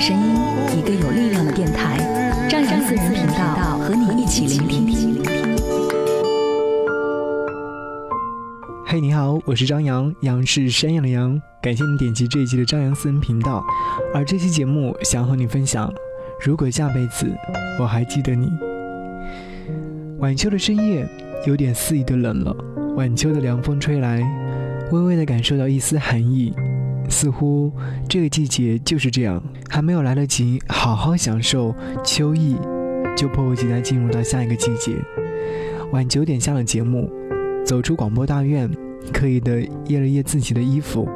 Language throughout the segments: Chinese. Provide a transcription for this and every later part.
声音，一个有力量的电台，张扬私人频道和你一起聆听。嘿，你好，我是张扬，杨是山羊的羊。感谢你点击这一期的张扬私人频道。而这期节目想和你分享，如果下辈子我还记得你。晚秋的深夜有点肆意的冷了，晚秋的凉风吹来，微微的感受到一丝寒意。似乎这个季节就是这样，还没有来得及好好享受秋意，就迫不及待进入到下一个季节。晚九点下了节目，走出广播大院，刻意的掖了掖自己的衣服。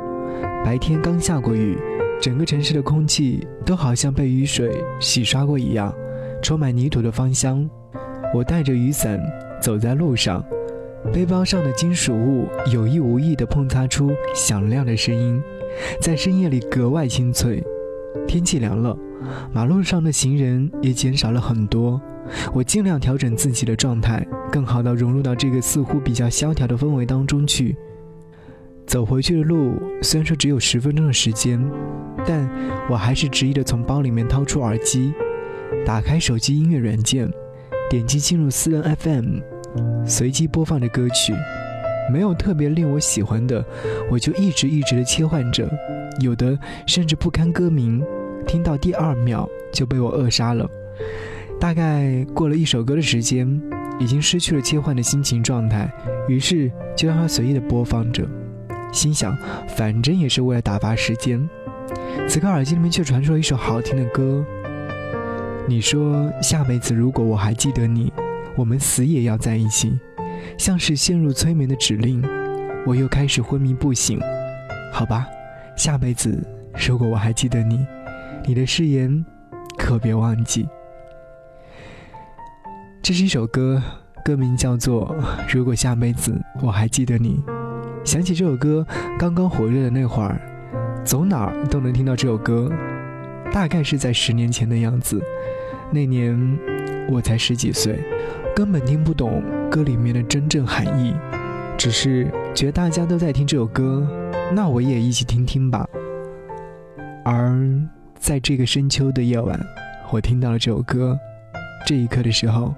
白天刚下过雨，整个城市的空气都好像被雨水洗刷过一样，充满泥土的芳香。我带着雨伞走在路上，背包上的金属物有意无意地碰擦出响亮的声音。在深夜里格外清脆。天气凉了，马路上的行人也减少了很多。我尽量调整自己的状态，更好地融入到这个似乎比较萧条的氛围当中去。走回去的路虽然说只有十分钟的时间，但我还是执意地从包里面掏出耳机，打开手机音乐软件，点击进入私人 FM，随机播放着歌曲。没有特别令我喜欢的，我就一直一直的切换着，有的甚至不堪歌名，听到第二秒就被我扼杀了。大概过了一首歌的时间，已经失去了切换的心情状态，于是就让它随意的播放着，心想反正也是为了打发时间。此刻耳机里面却传出了一首好听的歌。你说下辈子如果我还记得你，我们死也要在一起。像是陷入催眠的指令，我又开始昏迷不醒。好吧，下辈子如果我还记得你，你的誓言可别忘记。这是一首歌，歌名叫做《如果下辈子我还记得你》。想起这首歌刚刚火热的那会儿，走哪儿都能听到这首歌。大概是在十年前的样子，那年我才十几岁。根本听不懂歌里面的真正含义，只是觉得大家都在听这首歌，那我也一起听听吧。而在这个深秋的夜晚，我听到了这首歌，这一刻的时候，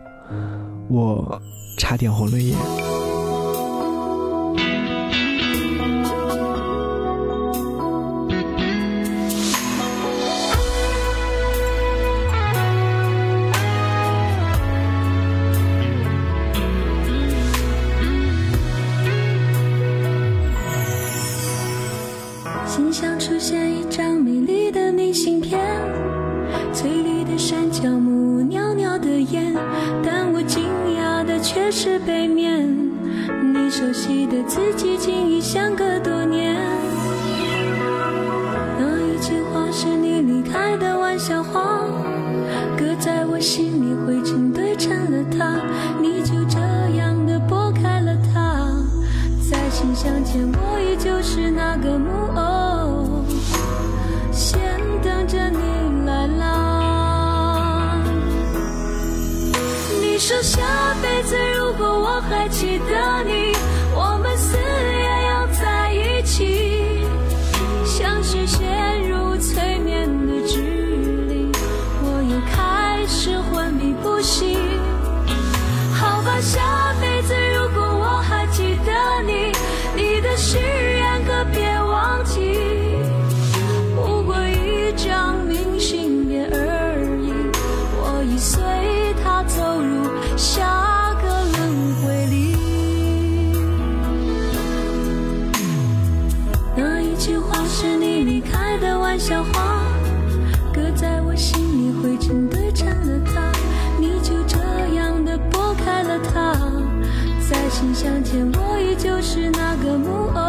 我差点红了眼。悉的自己，竟已相隔多年。那一句话是你离开的玩笑话，搁在我心里灰尘堆成了塔，你就这样的拨开了它。在心相见，我依旧是那个木偶，先等着你来啦。你说下辈子如果我还记得你。向前，我依旧是那个木偶，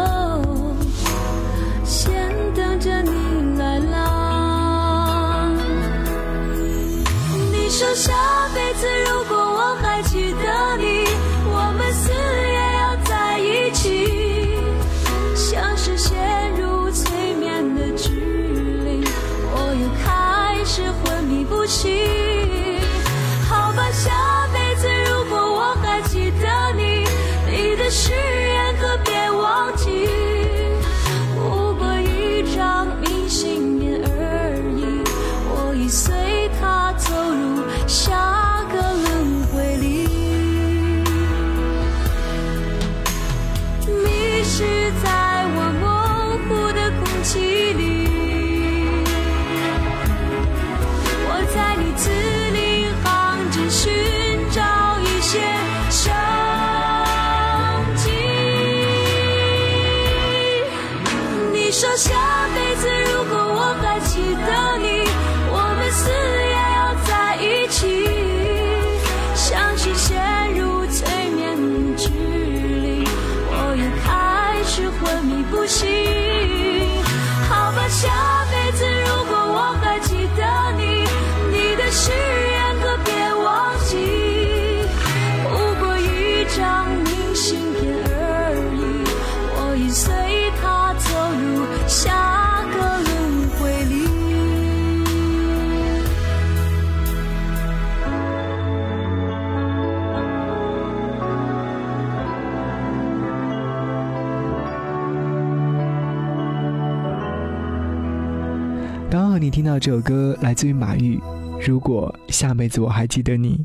刚好你听到这首歌来自于马玉，如果下辈子我还记得你。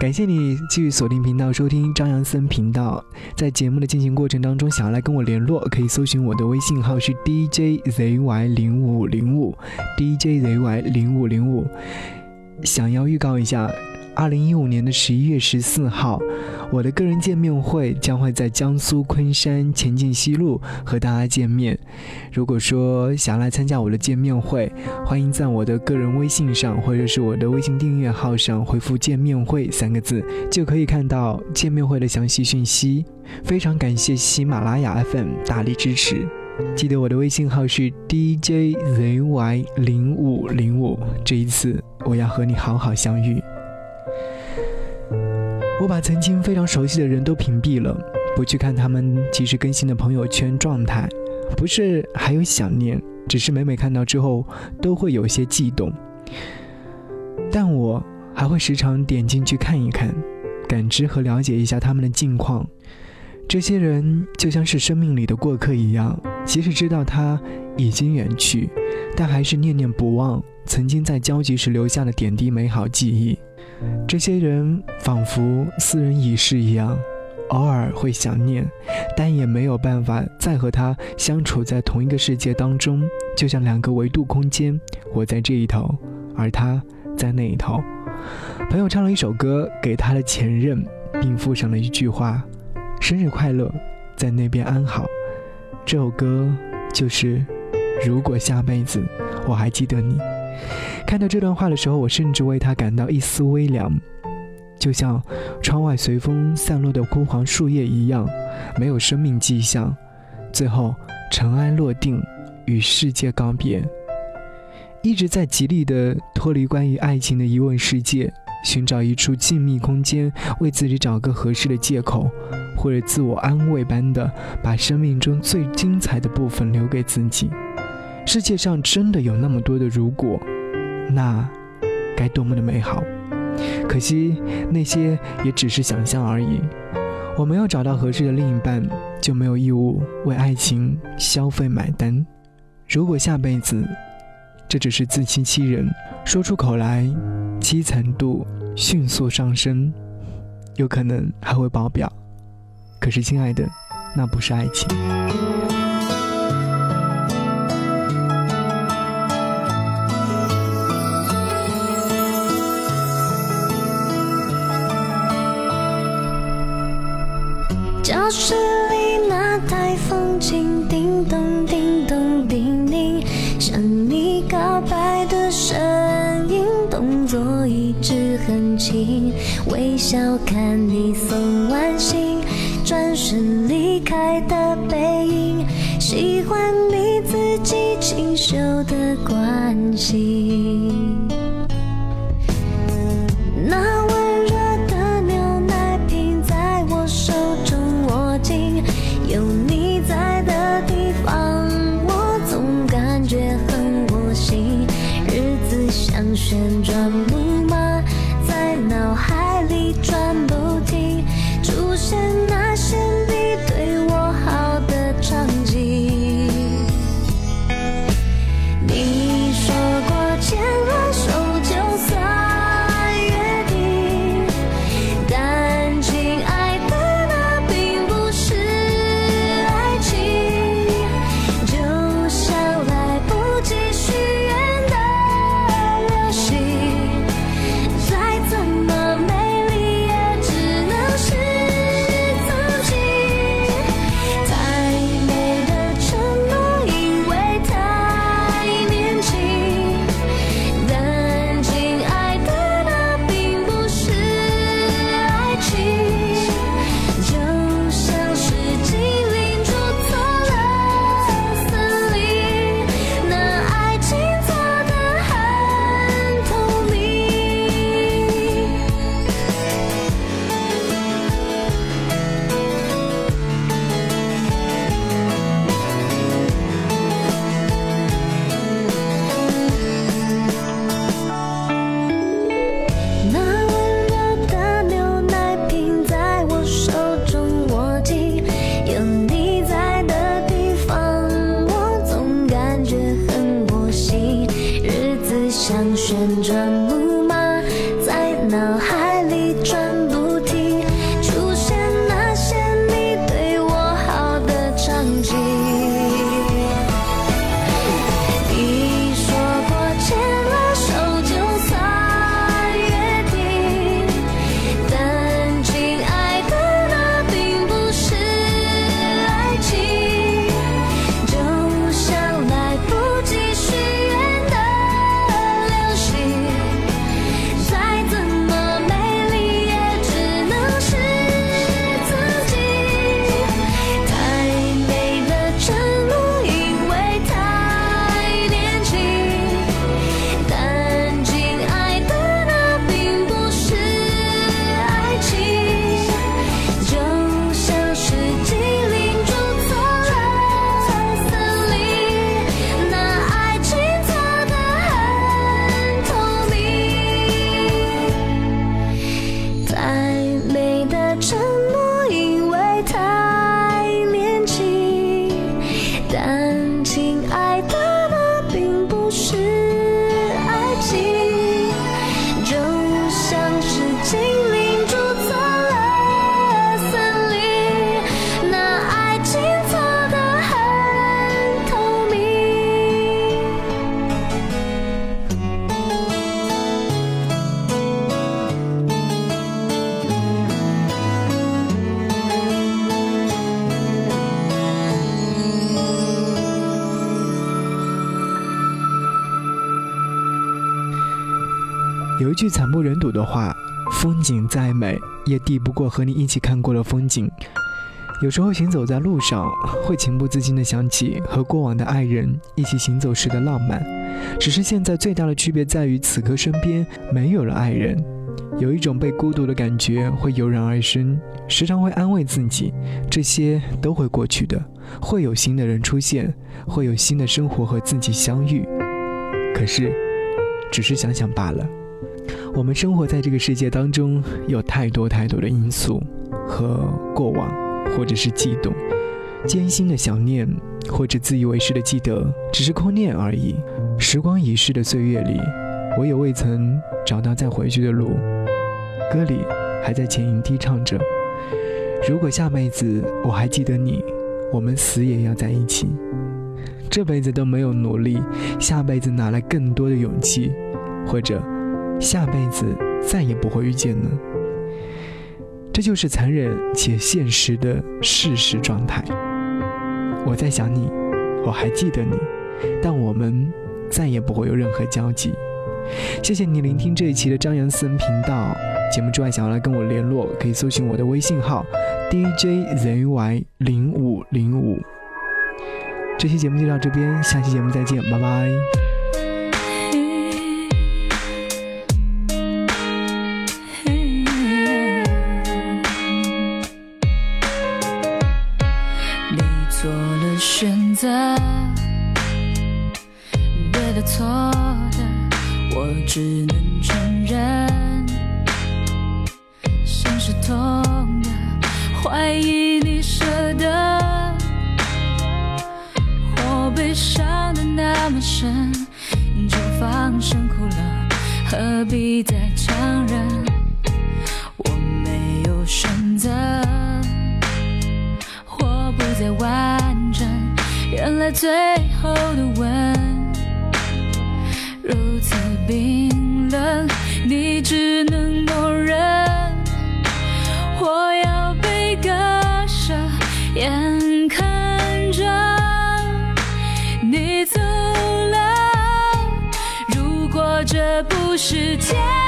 感谢你继续锁定频道收听张扬森频道。在节目的进行过程当中，想要来跟我联络，可以搜寻我的微信号是 DJZY 零五零五 DJZY 零五零五。想要预告一下，二零一五年的十一月十四号，我的个人见面会将会在江苏昆山前进西路和大家见面。如果说想要来参加我的见面会，欢迎在我的个人微信上或者是我的微信订阅号上回复“见面会”三个字，就可以看到见面会的详细讯息。非常感谢喜马拉雅 FM 大力支持。记得我的微信号是 DJZY 零五零五，这一次我要和你好好相遇。我把曾经非常熟悉的人都屏蔽了，不去看他们及时更新的朋友圈状态，不是还有想念，只是每每看到之后都会有些悸动。但我还会时常点进去看一看，感知和了解一下他们的近况。这些人就像是生命里的过客一样，即使知道他已经远去，但还是念念不忘曾经在交集时留下的点滴美好记忆。这些人仿佛斯人已逝一样，偶尔会想念，但也没有办法再和他相处在同一个世界当中，就像两个维度空间，我在这一头，而他在那一头。朋友唱了一首歌给他的前任，并附上了一句话。生日快乐，在那边安好。这首歌就是“如果下辈子我还记得你”。看到这段话的时候，我甚至为他感到一丝微凉，就像窗外随风散落的枯黄树叶一样，没有生命迹象，最后尘埃落定，与世界告别。一直在极力的脱离关于爱情的疑问世界，寻找一处静谧空间，为自己找个合适的借口。或者自我安慰般的把生命中最精彩的部分留给自己。世界上真的有那么多的如果，那该多么的美好！可惜那些也只是想象而已。我没有找到合适的另一半，就没有义务为爱情消费买单。如果下辈子，这只是自欺欺人，说出口来，凄惨度迅速上升，有可能还会爆表。可是，亲爱的，那不是爱情。教室里那台风琴，叮咚叮咚叮咛，向你告白的声音，动作一直很轻，微笑看你送完信，转身离开的背影，喜欢你自己清秀的关心。那温热的牛奶瓶在我手中握紧，有你在的地方，我总感觉很窝心。日子像旋转木真有一句惨不忍睹的话：“风景再美，也抵不过和你一起看过的风景。”有时候行走在路上，会情不自禁地想起和过往的爱人一起行走时的浪漫。只是现在最大的区别在于，此刻身边没有了爱人，有一种被孤独的感觉会油然而生。时常会安慰自己，这些都会过去的，会有新的人出现，会有新的生活和自己相遇。可是，只是想想罢了。我们生活在这个世界当中，有太多太多的因素和过往，或者是悸动，艰辛的想念，或者自以为是的记得，只是空念而已。时光已逝的岁月里，我也未曾找到再回去的路。歌里还在浅吟低唱着：“如果下辈子我还记得你，我们死也要在一起。这辈子都没有努力，下辈子哪来更多的勇气？或者……”下辈子再也不会遇见呢，这就是残忍且现实的事实状态。我在想你，我还记得你，但我们再也不会有任何交集。谢谢你聆听这一期的张扬私人频道节目之外，想要来跟我联络，可以搜寻我的微信号 DJZY 零五零五。这期节目就到这边，下期节目再见，拜拜。身，就放声哭了何必再强忍？我没有选择，或不再完整。原来最后的吻如此冰冷，你只能不是天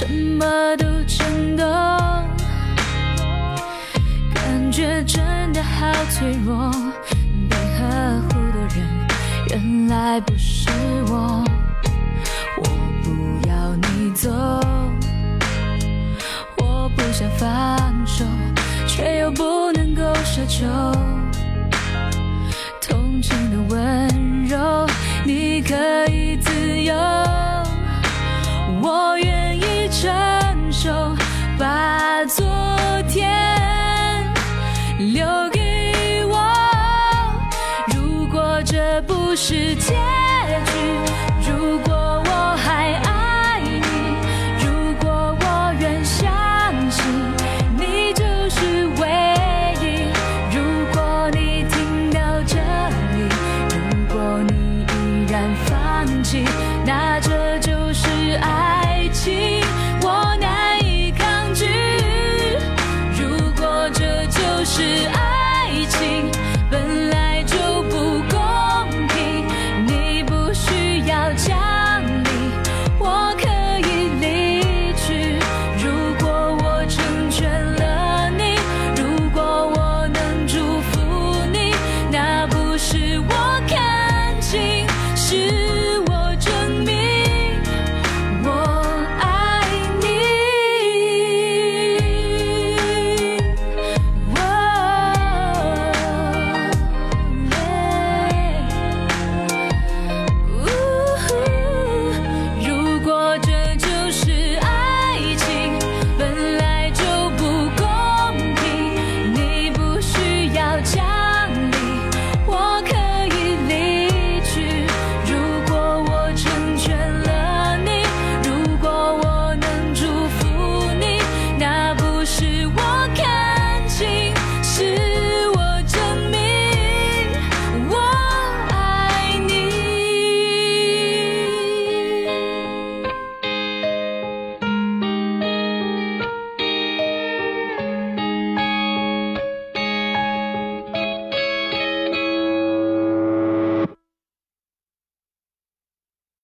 什么都震动，感觉真的好脆弱，被呵护的人原来不是我，我不要你走。我不想放手，却又不能够奢求。同情的温柔，你可以自由，我愿承受，把昨天留给我。如果这不是天。